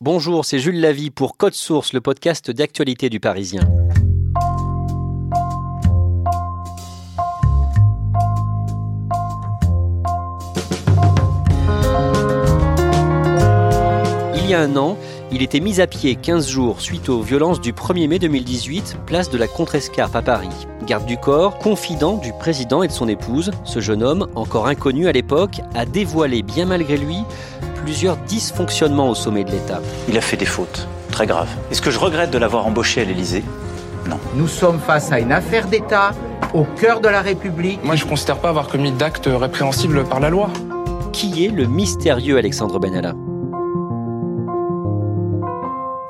Bonjour, c'est Jules Lavie pour Code Source, le podcast d'actualité du Parisien. Il y a un an, il était mis à pied 15 jours suite aux violences du 1er mai 2018, place de la Contrescarpe à Paris. Garde du corps, confident du président et de son épouse, ce jeune homme, encore inconnu à l'époque, a dévoilé bien malgré lui plusieurs dysfonctionnements au sommet de l'État. Il a fait des fautes, très graves. Est-ce que je regrette de l'avoir embauché à l'Élysée? Non. Nous sommes face à une affaire d'État, au cœur de la République. Moi, je ne considère pas avoir commis d'actes répréhensibles par la loi. Qui est le mystérieux Alexandre Benalla?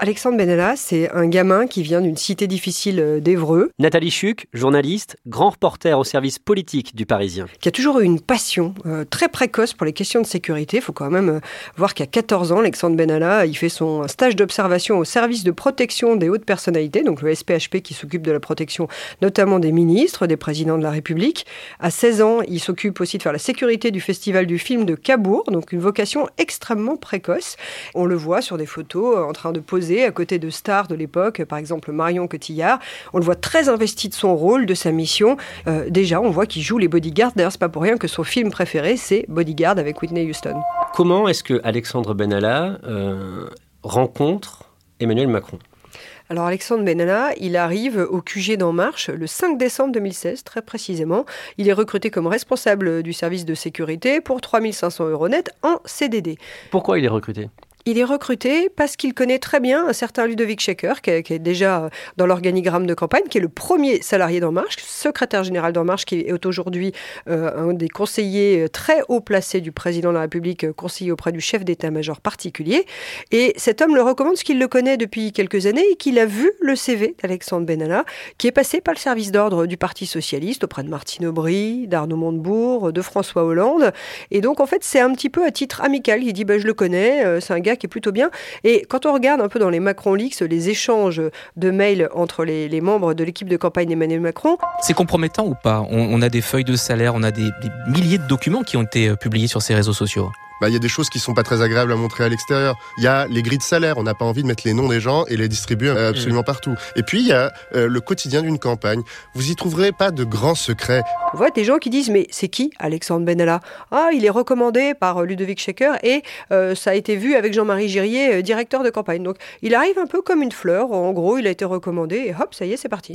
Alexandre Benalla, c'est un gamin qui vient d'une cité difficile euh, d'Evreux. Nathalie Chuc, journaliste, grand reporter au service politique du Parisien. Qui a toujours eu une passion euh, très précoce pour les questions de sécurité. Il faut quand même euh, voir qu'à 14 ans, Alexandre Benalla, il fait son stage d'observation au service de protection des hautes personnalités, donc le SPHP qui s'occupe de la protection notamment des ministres, des présidents de la République. À 16 ans, il s'occupe aussi de faire la sécurité du festival du film de Cabourg, donc une vocation extrêmement précoce. On le voit sur des photos en train de poser à côté de stars de l'époque, par exemple Marion Cotillard. On le voit très investi de son rôle, de sa mission. Euh, déjà, on voit qu'il joue les bodyguards. D'ailleurs, c'est pas pour rien que son film préféré, c'est Bodyguard avec Whitney Houston. Comment est-ce que Alexandre Benalla euh, rencontre Emmanuel Macron? Alors Alexandre Benalla, il arrive au QG d'En Marche le 5 décembre 2016, très précisément. Il est recruté comme responsable du service de sécurité pour 3500 euros net en CDD. Pourquoi il est recruté? Il est recruté parce qu'il connaît très bien un certain Ludovic Schecker, qui est, déjà dans l'organigramme de campagne, qui est le premier salarié d'En Marche, secrétaire général d'En Marche, qui est aujourd'hui euh, un des conseillers euh, très haut placés du président de la République, euh, conseiller auprès du chef d'état-major particulier. Et cet homme le recommande parce qu'il le connaît depuis quelques années et qu'il a vu le CV d'Alexandre Benalla, qui est passé par le service d'ordre du Parti Socialiste auprès de Martine Aubry, d'Arnaud Montebourg, de François Hollande. Et donc, en fait, c'est un petit peu à titre amical. Il dit, bah, je le connais, c'est un gars est plutôt bien. Et quand on regarde un peu dans les Macron Leaks, les échanges de mails entre les, membres de l'équipe de campagne d'Emmanuel Macron. C'est compromettant ou pas? On, a des feuilles de salaire, on a des milliers de documents qui ont été euh, publiés sur ces réseaux sociaux bah, il y a des choses qui sont pas très agréables à montrer à l'extérieur. Il y a les grilles de salaire, on n'a pas envie de mettre les noms des gens et les distribuer euh, absolument partout. Et puis il y a euh, le quotidien d'une campagne. Vous y trouverez pas de grands secrets. On voit des gens qui disent mais c'est qui Alexandre Benalla? Ah, il est recommandé par euh, Ludovic Schecker et ça a été vu avec Jean-Marie Girier, directeur de campagne. Donc il arrive un peu comme une fleur. En gros, il a été recommandé et hop, ça y est, c'est parti.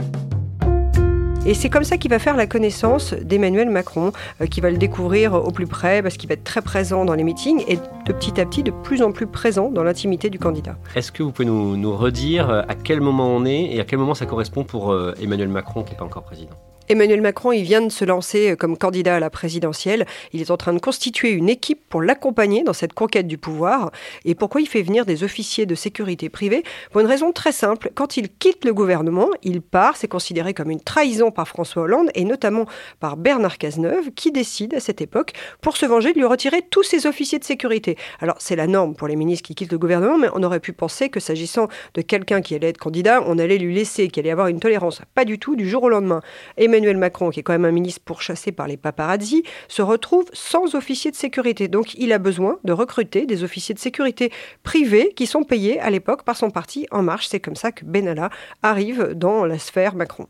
Et c'est comme ça qu'il va faire la connaissance d'Emmanuel Macron, euh, qui va le découvrir au plus près, parce qu'il va être très présent dans les meetings et de petit à petit de plus en plus présent dans l'intimité du candidat. Est-ce que vous pouvez nous, nous redire euh, à quel moment on est et à quel moment ça correspond pour euh, Emmanuel Macron, qui n'est pas encore président? Emmanuel Macron, il vient de se lancer euh, comme candidat à la présidentielle. Il est en train de constituer une équipe pour l'accompagner dans cette conquête du pouvoir. Et pourquoi il fait venir des officiers de sécurité privée? Pour une raison très simple. Quand il quitte le gouvernement, il part. C'est considéré comme une trahison par François Hollande et notamment par Bernard Cazeneuve, qui décide à cette époque, pour se venger, de lui retirer tous ses officiers de sécurité. Alors, c'est la norme pour les ministres qui quittent le gouvernement, mais on aurait pu penser que s'agissant de quelqu'un qui allait être candidat, on allait lui laisser, qu'il allait avoir une tolérance. Pas du tout, du jour au lendemain. Emmanuel Macron, qui est quand même un ministre pourchassé par les paparazzi, se retrouve sans officier de sécurité. Donc il a besoin de recruter des officiers de sécurité privés qui sont payés à l'époque par son parti En Marche. C'est comme ça que Benalla arrive dans la sphère Macron.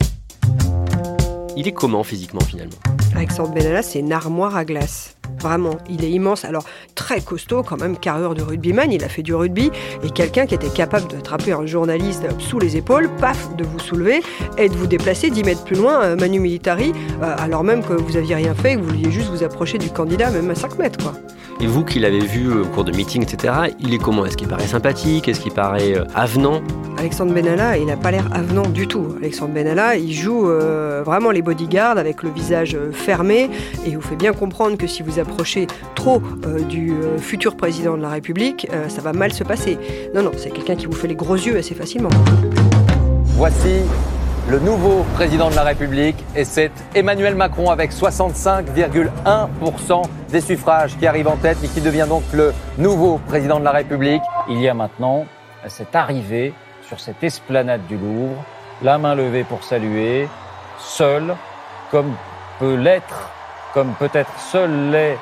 Il est comment physiquement finalement? Alexandre Benalla, c'est une armoire à glace. Vraiment, il est immense. Alors, très costaud, quand même, carrure de rugbyman. Il a fait du rugby. Et quelqu'un qui était capable d'attraper un journaliste sous les épaules, paf, de vous soulever et de vous déplacer 10 mètres plus loin, euh, Manu Militari, euh, alors même que vous aviez rien fait, que vous vouliez juste vous approcher du candidat, même à 5 mètres, quoi. Et vous qui l'avez vu au cours de meetings, etc., il est comment? Est-ce qu'il paraît sympathique? Est-ce qu'il paraît euh, avenant? Alexandre Benalla, il n'a pas l'air avenant du tout. Alexandre Benalla, il joue vraiment les bodyguards avec le visage fermé et il vous fait bien comprendre que si vous approchez trop du futur président de la République, ça va mal se passer. Non, non, c'est quelqu'un qui vous fait les gros yeux assez facilement. Voici le nouveau président de la République et c'est Emmanuel Macron avec 65,1% des suffrages qui arrive en tête et qui devient donc le nouveau président de la République. Il y a maintenant cette arrivée sur cette esplanade du Louvre, la main levée pour saluer, seul, comme peut l'être, comme peut-être seul l'est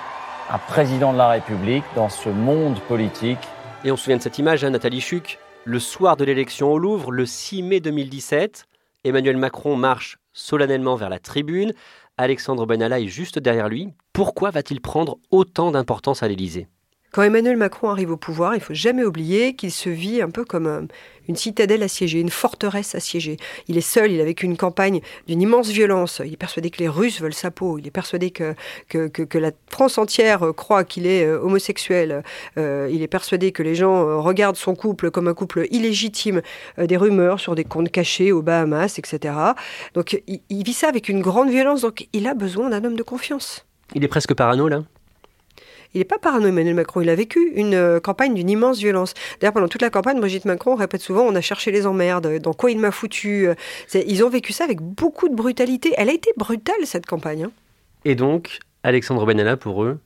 un président de la République dans ce monde politique. Et on se souvient de cette image, hein, Nathalie Chuc, le soir de l'élection au Louvre, le 6 mai 2017. Emmanuel Macron marche solennellement vers la tribune. Alexandre Benalla est juste derrière lui. Pourquoi va-t-il prendre autant d'importance à l'Élysée? Quand Emmanuel Macron arrive au pouvoir, il faut jamais oublier qu'il se vit un peu comme euh, une citadelle assiégée, une forteresse assiégée. Il est seul, il a vécu une campagne d'une immense violence. Il est persuadé que les Russes veulent sa peau. Il est persuadé que, que, la France entière euh, croit qu'il est euh, homosexuel. il est persuadé que les gens regardent son couple comme un couple illégitime. des rumeurs sur des comptes cachés aux Bahamas, etc. Donc il, il vit ça avec une grande violence. Donc il a besoin d'un homme de confiance. Il est presque parano là? Il n'est pas parano, Emmanuel Macron. Il a vécu une euh, campagne d'une immense violence. D'ailleurs, pendant toute la campagne, Brigitte Macron répète souvent on a cherché les emmerdes, dans quoi il m'a foutu. Euh, ils ont vécu ça avec beaucoup de brutalité. Elle a été brutale, cette campagne. Hein. Et donc, Alexandre Benalla, pour eux,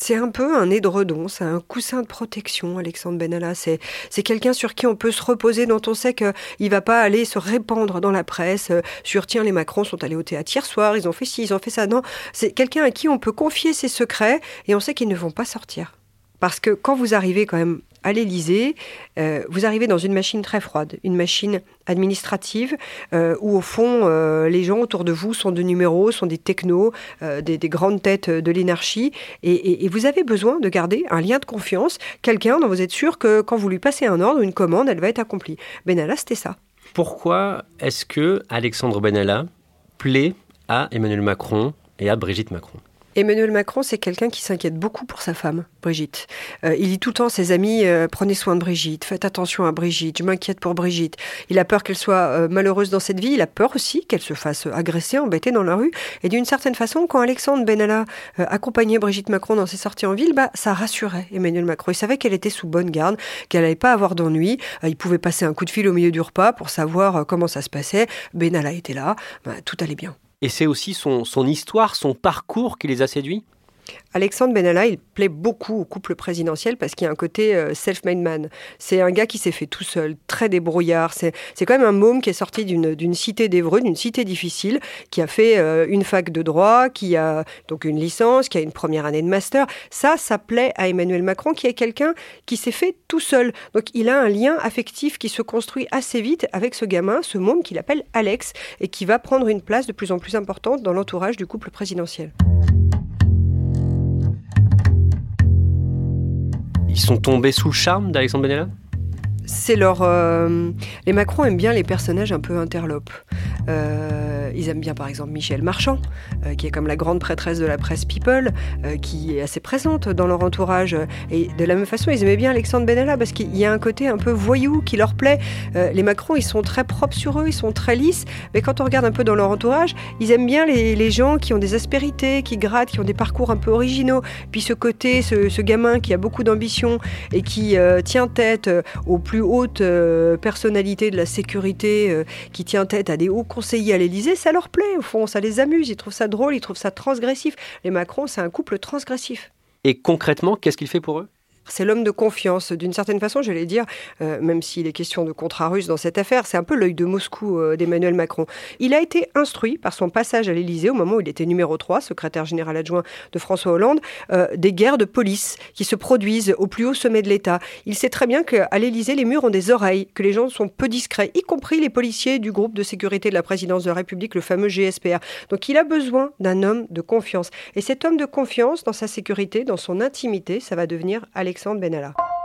c'est un peu un édredon, c'est un coussin de protection, Alexandre Benalla. C'est, c'est quelqu'un sur qui on peut se reposer, dont on sait qu'il ne va pas aller se répandre dans la presse euh, sur tiens, les Macron sont allés au théâtre hier soir, ils ont fait ci, ils ont fait ça. Non, c'est quelqu'un à qui on peut confier ses secrets et on sait qu'ils ne vont pas sortir. Parce que quand vous arrivez quand même à l'Élysée, euh, vous arrivez dans une machine très froide, une machine administrative euh, où au fond euh, les gens autour de vous sont de numéros, sont des technos, des, grandes têtes de l'énarchie, et, vous avez besoin de garder un lien de confiance, quelqu'un dont vous êtes sûr que quand vous lui passez un ordre, une commande, elle va être accomplie. Benalla, c'était ça. Pourquoi est-ce que Alexandre Benalla plaît à Emmanuel Macron et à Brigitte Macron? Emmanuel Macron, c'est quelqu'un qui s'inquiète beaucoup pour sa femme, Brigitte. Euh, il dit tout le temps à ses amis euh, prenez soin de Brigitte, faites attention à Brigitte, je m'inquiète pour Brigitte. Il a peur qu'elle soit euh, malheureuse dans cette vie, il a peur aussi qu'elle se fasse agresser, embêter dans la rue. Et d'une certaine façon, quand Alexandre Benalla accompagnait Brigitte Macron dans ses sorties en ville, bah, ça rassurait Emmanuel Macron. Il savait qu'elle était sous bonne garde, qu'elle n'allait pas avoir d'ennui. il pouvait passer un coup de fil au milieu du repas pour savoir comment ça se passait. Benalla était là, bah, tout allait bien. Et c'est aussi son, histoire, son parcours qui les a séduits? Alexandre Benalla, il plaît beaucoup au couple présidentiel parce qu'il y a un côté euh, self-made man. C'est un gars qui s'est fait tout seul, très débrouillard. C'est quand même un môme qui est sorti d'une cité d'Evreux, d'une cité difficile, qui a fait euh, une fac de droit, qui a donc une licence, qui a une première année de master. Ça, ça plaît à Emmanuel Macron, qui est quelqu'un qui s'est fait tout seul. Donc il a un lien affectif qui se construit assez vite avec ce gamin, ce môme qu'il appelle Alex, et qui va prendre une place de plus en plus importante dans l'entourage du couple présidentiel. Sont tombés sous le charme d'Alexandre Benalla? C'est leur. Euh, les Macron aiment bien les personnages un peu interlopes. Euh, ils aiment bien par exemple Michel Marchand, euh, qui est comme la grande prêtresse de la presse People, qui est assez présente dans leur entourage. Et de la même façon, ils aimaient bien Alexandre Benalla parce qu'il y a un côté un peu voyou qui leur plaît. les Macron, ils sont très propres sur eux, ils sont très lisses, mais quand on regarde un peu dans leur entourage, ils aiment bien les, gens qui ont des aspérités, qui grattent, qui ont des parcours un peu originaux. Puis ce côté, ce, ce gamin qui a beaucoup d'ambition et qui tient tête au plus haute euh, personnalité de la sécurité euh, qui tient tête à des hauts conseillers à l'Élysée, ça leur plaît au fond, ça les amuse, ils trouvent ça drôle, ils trouvent ça transgressif. Les Macron, c'est un couple transgressif. Et concrètement, qu'est-ce qu'il fait pour eux? C'est l'homme de confiance. D'une certaine façon, j'allais dire, euh, même s'il est question de contrat russe dans cette affaire, c'est un peu l'œil de Moscou euh, d'Emmanuel Macron. Il a été instruit par son passage à l'Élysée au moment où il était numéro 3, secrétaire général adjoint de François Hollande, euh, des guerres de police qui se produisent au plus haut sommet de l'État. Il sait très bien qu'à l'Élysée, les murs ont des oreilles, que les gens sont peu discrets, y compris les policiers du groupe de sécurité de la présidence de la République, le fameux GSPR. Donc il a besoin d'un homme de confiance. Et cet homme de confiance, dans sa sécurité, dans son intimité, ça va devenir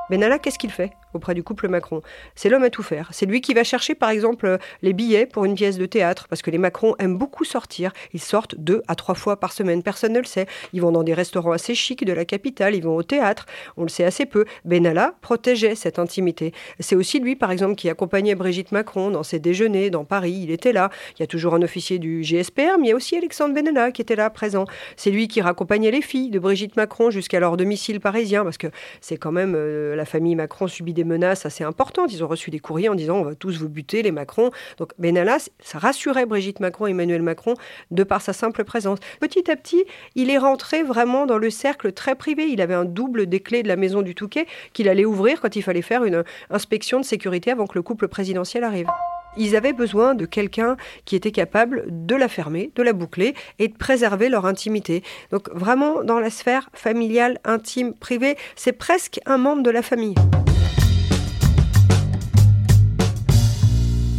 Benalla, qu'est-ce qu'il fait? Auprès du couple Macron. C'est l'homme à tout faire. C'est lui qui va chercher, par exemple, les billets pour une pièce de théâtre, parce que les Macron aiment beaucoup sortir. Ils sortent deux à trois fois par semaine. Personne ne le sait. Ils vont dans des restaurants assez chics de la capitale. Ils vont au théâtre. On le sait assez peu. Benalla protégeait cette intimité. C'est aussi lui, par exemple, qui accompagnait Brigitte Macron dans ses déjeuners dans Paris. Il était là. Il y a toujours un officier du GSPR, mais il y a aussi Alexandre Benalla qui était là, présent. C'est lui qui raccompagnait les filles de Brigitte Macron jusqu'à leur domicile parisien, parce que c'est quand même euh, la famille Macron subit des menaces assez importantes. Ils ont reçu des courriers en disant on va tous vous buter, les Macron. Donc Benalla, ça rassurait Brigitte Macron Emmanuel Macron de par sa simple présence. Petit à petit, il est rentré vraiment dans le cercle très privé. Il avait un double des clés de la maison du Touquet qu'il allait ouvrir quand il fallait faire une inspection de sécurité avant que le couple présidentiel arrive. Ils avaient besoin de quelqu'un qui était capable de la fermer, de la boucler et de préserver leur intimité. Donc vraiment dans la sphère familiale, intime, privée, c'est presque un membre de la famille.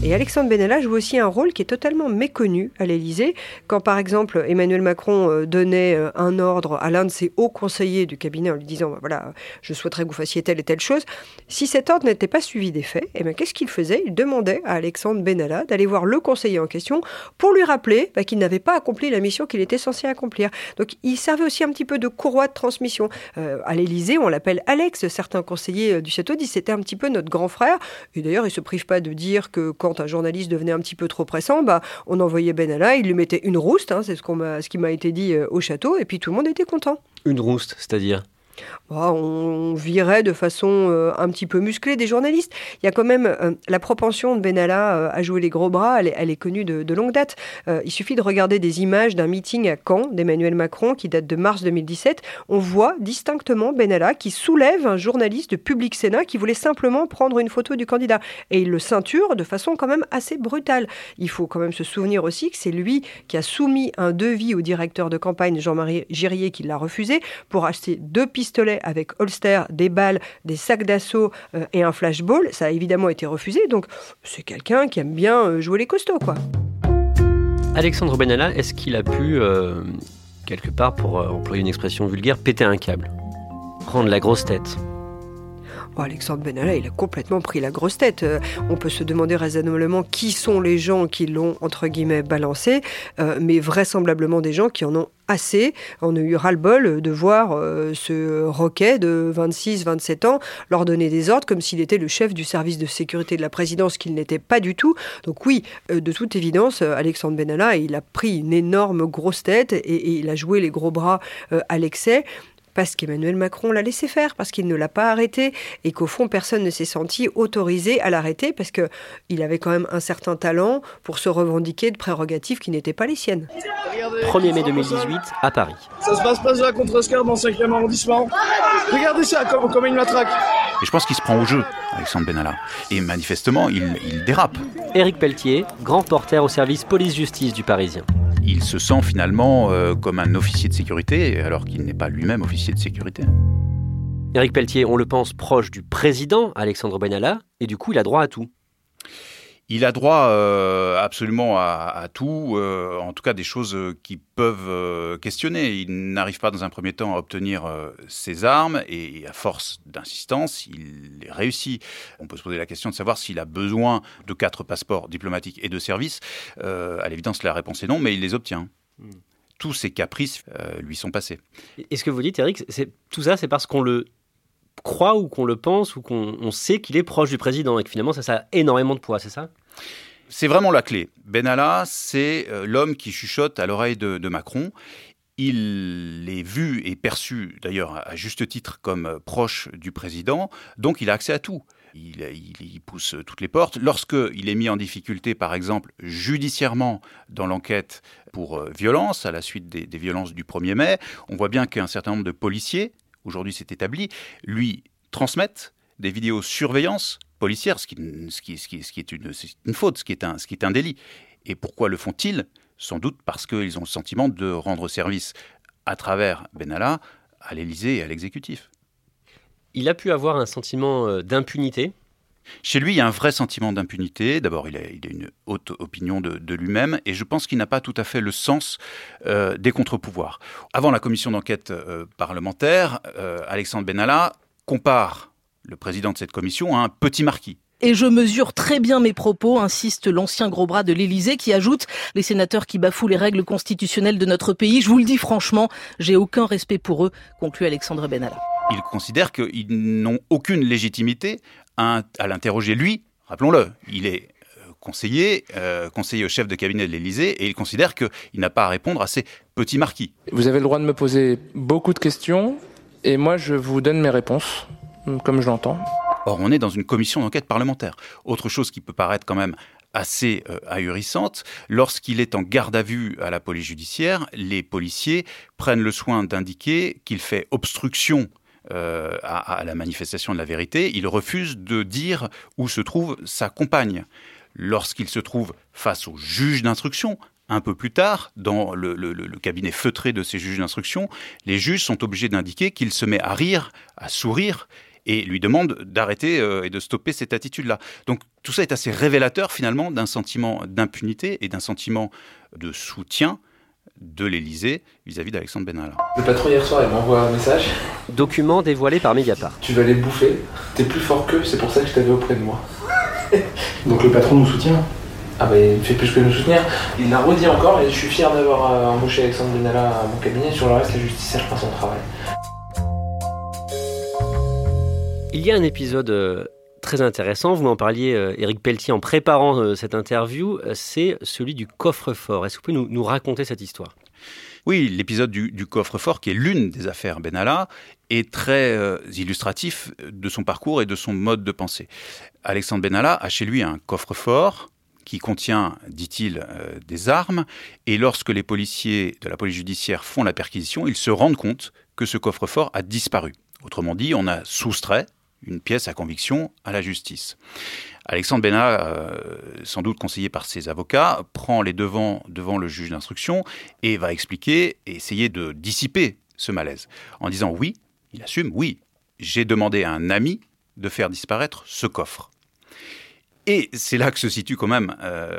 Et Alexandre Benalla joue aussi un rôle qui est totalement méconnu à l'Élysée. Quand par exemple Emmanuel Macron euh, donnait euh, un ordre à l'un de ses hauts conseillers du cabinet en lui disant bah, voilà, je souhaiterais que vous fassiez telle et telle chose, si cet ordre n'était pas suivi des faits, eh qu'est-ce qu'il faisait? Il demandait à Alexandre Benalla d'aller voir le conseiller en question pour lui rappeler bah, qu'il n'avait pas accompli la mission qu'il était censé accomplir. Donc il servait aussi un petit peu de courroie de transmission. Euh, à l'Élysée, on l'appelle Alex. Certains conseillers du château disent c'était un petit peu notre grand frère. Et d'ailleurs, il se prive pas de dire que quand un journaliste devenait un petit peu trop pressant, bah, on envoyait Benalla, il lui mettait une rouste, hein, c'est ce, ce qui m'a été dit euh, au château, et puis tout le monde était content. Une rouste, c'est-à-dire? Bah, on virait de façon euh, un petit peu musclée des journalistes. Il y a quand même euh, la propension de Benalla euh, à jouer les gros bras, elle est, connue de, longue date. il suffit de regarder des images d'un meeting à Caen d'Emmanuel Macron qui date de mars 2017. On voit distinctement Benalla qui soulève un journaliste de Public Sénat qui voulait simplement prendre une photo du candidat. Et il le ceinture de façon quand même assez brutale. Il faut quand même se souvenir aussi que c'est lui qui a soumis un devis au directeur de campagne Jean-Marie Girier qui l'a refusé pour acheter deux avec holster, des balles, des sacs d'assaut euh, et un flashball. Ça a évidemment été refusé. Donc c'est quelqu'un qui aime bien euh, jouer les costauds, quoi. Alexandre Benalla, est-ce qu'il a pu, euh, quelque part, pour employer une expression vulgaire, péter un câble? Prendre la grosse tête Oh, Alexandre Benalla, il a complètement pris la grosse tête. on peut se demander raisonnablement qui sont les gens qui l'ont, entre guillemets, balancé, mais vraisemblablement des gens qui en ont assez. On a eu ras-le-bol de voir euh, ce roquet de 26-27 ans leur donner des ordres comme s'il était le chef du service de sécurité de la présidence, qu'il n'était pas du tout. Donc oui, euh, de toute évidence, euh, Alexandre Benalla, il a pris une énorme grosse tête et, il a joué les gros bras à l'excès parce qu'Emmanuel Macron l'a laissé faire, parce qu'il ne l'a pas arrêté, et qu'au fond, personne ne s'est senti autorisé à l'arrêter, parce qu'il avait quand même un certain talent pour se revendiquer de prérogatives qui n'étaient pas les siennes. 1er mai 2018, à Paris. Ça se passe pas à Contrescarpe, dans 5e arrondissement. Regardez ça, comme, comme une matraque. Et je pense qu'il se prend au jeu, Alexandre Benalla. Et manifestement, il, il dérape. Éric Pelletier, grand porteur au service police-justice du Parisien il se sent finalement euh, comme un officier de sécurité, alors qu'il n'est pas lui-même officier de sécurité. Éric Pelletier, on le pense proche du président Alexandre Benalla, et du coup, il a droit à tout. Il a droit euh, absolument à, tout, euh, en tout cas des choses qui peuvent questionner. Il n'arrive pas dans un premier temps à obtenir ses armes et à force d'insistance, il réussit. On peut se poser la question de savoir s'il a besoin de quatre passeports diplomatiques et de services. à l'évidence, la réponse est non, mais il les obtient. Hmm. Tous ses caprices lui sont passés. Et ce que vous dites, Eric, tout ça, c'est parce qu'on le croit ou qu'on le pense ou qu'on sait qu'il est proche du président et que finalement ça, ça a énormément de poids, c'est ça? C'est vraiment la clé. Benalla, c'est euh, l'homme qui chuchote à l'oreille de, Macron. Il est vu et perçu, d'ailleurs à juste titre, comme euh, proche du président, donc il a accès à tout. Il, pousse toutes les portes. Lorsqu'il est mis en difficulté, par exemple, judiciairement dans l'enquête pour euh, violence, à la suite des, violences du 1er mai, on voit bien qu'un certain nombre de policiers aujourd'hui c'est établi, lui transmettent des vidéos surveillance policière, ce qui, est, une, une, faute, ce qui est un, ce qui est un délit. Et pourquoi le font-ils? Sans doute parce qu'ils ont le sentiment de rendre service à travers Benalla à l'Élysée et à l'exécutif. Il a pu avoir un sentiment euh, d'impunité chez lui, il y a un vrai sentiment d'impunité. D'abord, il, a, une haute opinion de, lui-même et je pense qu'il n'a pas tout à fait le sens euh, des contre-pouvoirs. Avant la commission d'enquête euh, parlementaire, Alexandre Benalla compare le président de cette commission à un petit marquis. Et je mesure très bien mes propos, insiste l'ancien gros bras de l'Élysée qui ajoute les sénateurs qui bafouent les règles constitutionnelles de notre pays. Je vous le dis franchement, j'ai aucun respect pour eux, conclut Alexandre Benalla. Il considère qu'ils n'ont aucune légitimité à, l'interroger lui. Rappelons-le, il est euh, conseiller, euh, conseiller au chef de cabinet de l'Élysée, et il considère qu'il n'a pas à répondre à ces petits marquis. Vous avez le droit de me poser beaucoup de questions, et moi je vous donne mes réponses, comme je l'entends. Or, on est dans une commission d'enquête parlementaire. Autre chose qui peut paraître quand même assez euh, ahurissante, lorsqu'il est en garde à vue à la police judiciaire, les policiers prennent le soin d'indiquer qu'il fait obstruction euh, à, la manifestation de la vérité, il refuse de dire où se trouve sa compagne. Lorsqu'il se trouve face au juge d'instruction, un peu plus tard, dans le, cabinet feutré de ces juges d'instruction, les juges sont obligés d'indiquer qu'il se met à rire, à sourire, et lui demande d'arrêter euh, et de stopper cette attitude-là. Donc tout ça est assez révélateur finalement d'un sentiment d'impunité et d'un sentiment de soutien de l'Elysée vis-à-vis d'Alexandre Benalla. Le patron hier soir, il m'envoie un message. Document dévoilé par Mediapart. Tu vas les bouffer, t'es plus fort qu'eux, c'est pour ça que je t'avais auprès de moi. Donc le patron nous soutient Ah bah il fait plus que nous soutenir. Il l'a redit encore et je suis fier d'avoir euh, embauché Alexandre Benalla à mon cabinet. Sur le reste, la justice, elle fera son travail. Il y a un épisode euh, très intéressant, vous m'en parliez, euh, Pelletier, en préparant euh, cette interview, c'est celui du coffre-fort. Est-ce que vous pouvez nous, raconter cette histoire? Oui, l'épisode du, coffre-fort, qui est l'une des affaires Benalla, est très illustratif de son parcours et de son mode de pensée. Alexandre Benalla a chez lui un coffre-fort qui contient, dit-il, des armes, et lorsque les policiers de la police judiciaire font la perquisition, ils se rendent compte que ce coffre-fort a disparu. Autrement dit, on a soustrait une pièce à conviction à la justice. Alexandre Bénat, euh, sans doute conseillé par ses avocats, prend les devants devant le juge d'instruction et va expliquer et essayer de dissiper ce malaise en disant oui, il assume, oui, j'ai demandé à un ami de faire disparaître ce coffre. Et c'est là que se situe quand même euh,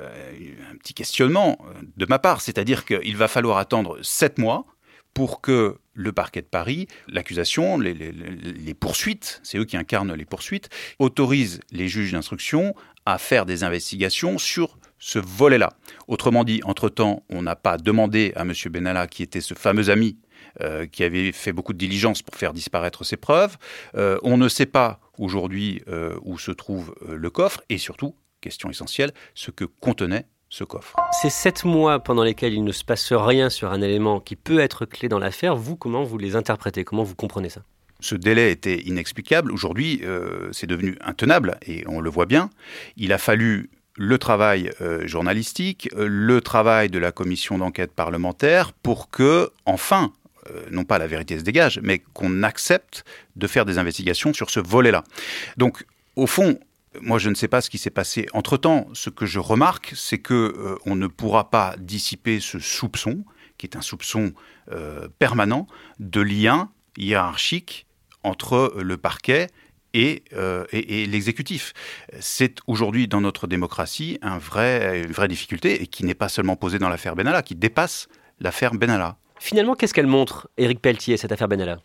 un petit questionnement de ma part, c'est-à-dire qu'il va falloir attendre sept mois pour que le parquet de Paris, l'accusation, les, poursuites, c'est eux qui incarnent les poursuites, autorisent les juges d'instruction à faire des investigations sur ce volet-là. Autrement dit, entre-temps, on n'a pas demandé à M. Benalla, qui était ce fameux ami euh, qui avait fait beaucoup de diligence pour faire disparaître ses preuves. Euh, on ne sait pas aujourd'hui euh, où se trouve le coffre et surtout, question essentielle, ce que contenait ce coffre. Ces sept mois pendant lesquels il ne se passe rien sur un élément qui peut être clé dans l'affaire, vous, comment vous les interprétez? Comment vous comprenez ça? Ce délai était inexplicable. Aujourd'hui, euh, c'est devenu intenable et on le voit bien. Il a fallu le travail euh, journalistique, euh, le travail de la commission d'enquête parlementaire pour que, enfin, non pas la vérité se dégage, mais qu'on accepte de faire des investigations sur ce volet-là. Donc, au fond, moi, je ne sais pas ce qui s'est passé entre-temps. Ce que je remarque, c'est que euh, on ne pourra pas dissiper ce soupçon, qui est un soupçon euh, permanent, de lien hiérarchique entre le parquet et, euh, l'exécutif. C'est aujourd'hui dans notre démocratie une vraie difficulté et qui n'est pas seulement posée dans l'affaire Benalla, qui dépasse l'affaire Benalla. Finalement, qu'est-ce qu'elle montre, Éric Pelletier, cette affaire Benalla?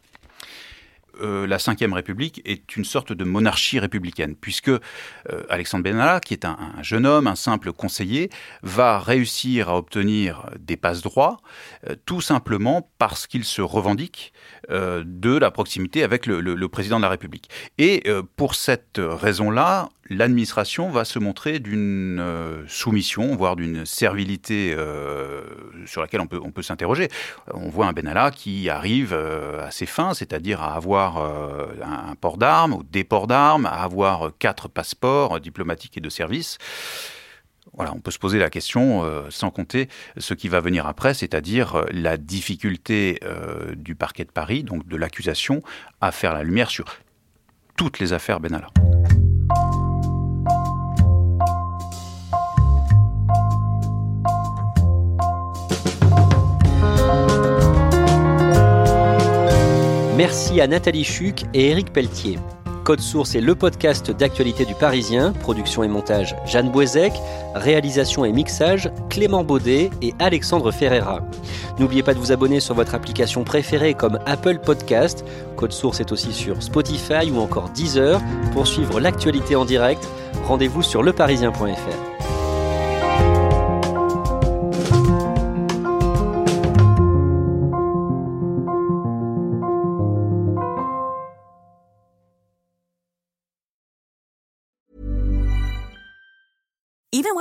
Euh, la Ve République est une sorte de monarchie républicaine, puisque euh, Alexandre Benalla, qui est un, jeune homme, un simple conseiller, va réussir à obtenir des passe-droits, euh, tout simplement parce qu'il se revendique de la proximité avec le, président de la République. Et pour cette raison-là, l'administration va se montrer d'une soumission, voire d'une servilité sur laquelle on peut, on peut s'interroger. On voit un Benalla qui arrive à ses fins, c'est-à-dire à avoir euh, un port d'armes ou des ports d'armes, à avoir quatre passeports diplomatiques et de service. Voilà, on peut se poser la question, euh, sans compter ce qui va venir après, c'est-à-dire euh, la difficulté du parquet de Paris, donc de l'accusation, à faire la lumière sur toutes les affaires Benalla. Merci à Nathalie Chuc et Éric Pelletier. Code Source est le podcast d'actualité du Parisien, production et montage Jeanne Boisec, réalisation et mixage Clément Baudet et Alexandre Ferreira. N'oubliez pas de vous abonner sur votre application préférée comme Apple Podcast. Code Source est aussi sur Spotify ou encore Deezer. Pour suivre l'actualité en direct, rendez-vous sur leparisien.fr.